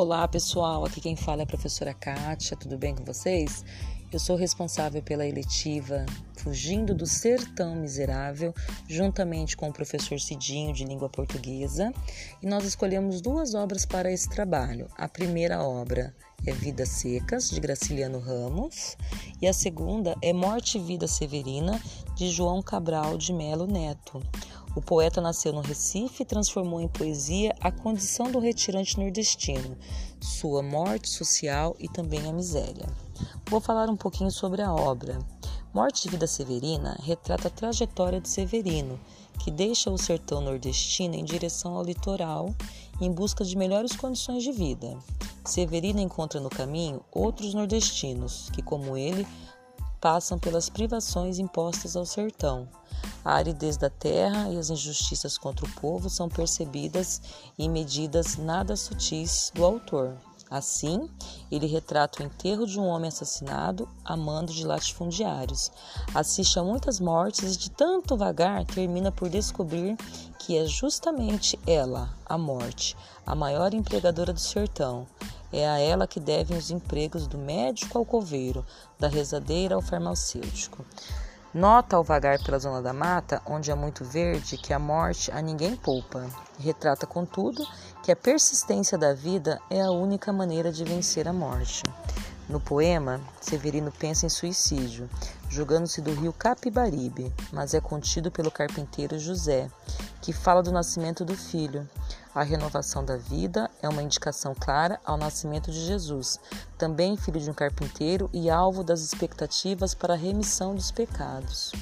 Olá pessoal, aqui quem fala é a professora Kátia, tudo bem com vocês? Eu sou responsável pela eletiva Fugindo do Sertão Miserável, juntamente com o professor Cidinho de língua portuguesa, e nós escolhemos duas obras para esse trabalho. A primeira obra é Vidas Secas, de Graciliano Ramos, e a segunda é Morte e Vida Severina, de João Cabral de Melo Neto. O poeta nasceu no Recife e transformou em poesia a condição do retirante nordestino, sua morte social e também a miséria. Vou falar um pouquinho sobre a obra. Morte de Vida Severina retrata a trajetória de Severino, que deixa o sertão nordestino em direção ao litoral em busca de melhores condições de vida. Severino encontra no caminho outros nordestinos que, como ele, passam pelas privações impostas ao sertão. A aridez da terra e as injustiças contra o povo são percebidas em medidas nada sutis do autor. Assim, ele retrata o enterro de um homem assassinado a mando de latifundiários. Assiste a muitas mortes e, de tanto vagar, termina por descobrir que é justamente ela, a morte, a maior empregadora do sertão. É a ela que devem os empregos do médico ao coveiro, da rezadeira ao farmacêutico. Nota ao vagar pela zona da mata, onde há muito verde, que a morte a ninguém poupa. Retrata, contudo, que a persistência da vida é a única maneira de vencer a morte. No poema, Severino pensa em suicídio, jogando-se do rio Capibaribe, mas é contido pelo carpinteiro José, que fala do nascimento do filho. A renovação da vida é uma indicação clara ao nascimento de Jesus, também filho de um carpinteiro e alvo das expectativas para a remissão dos pecados.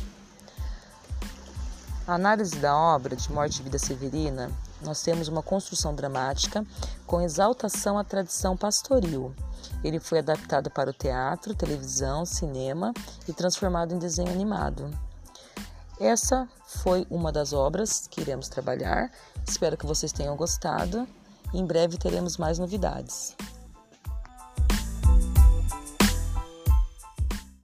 A análise da obra de Morte e Vida Severina, nós temos uma construção dramática com exaltação à tradição pastoril. Ele foi adaptado para o teatro, televisão, cinema e transformado em desenho animado. Essa foi uma das obras que iremos trabalhar. Espero que vocês tenham gostado. Em breve teremos mais novidades.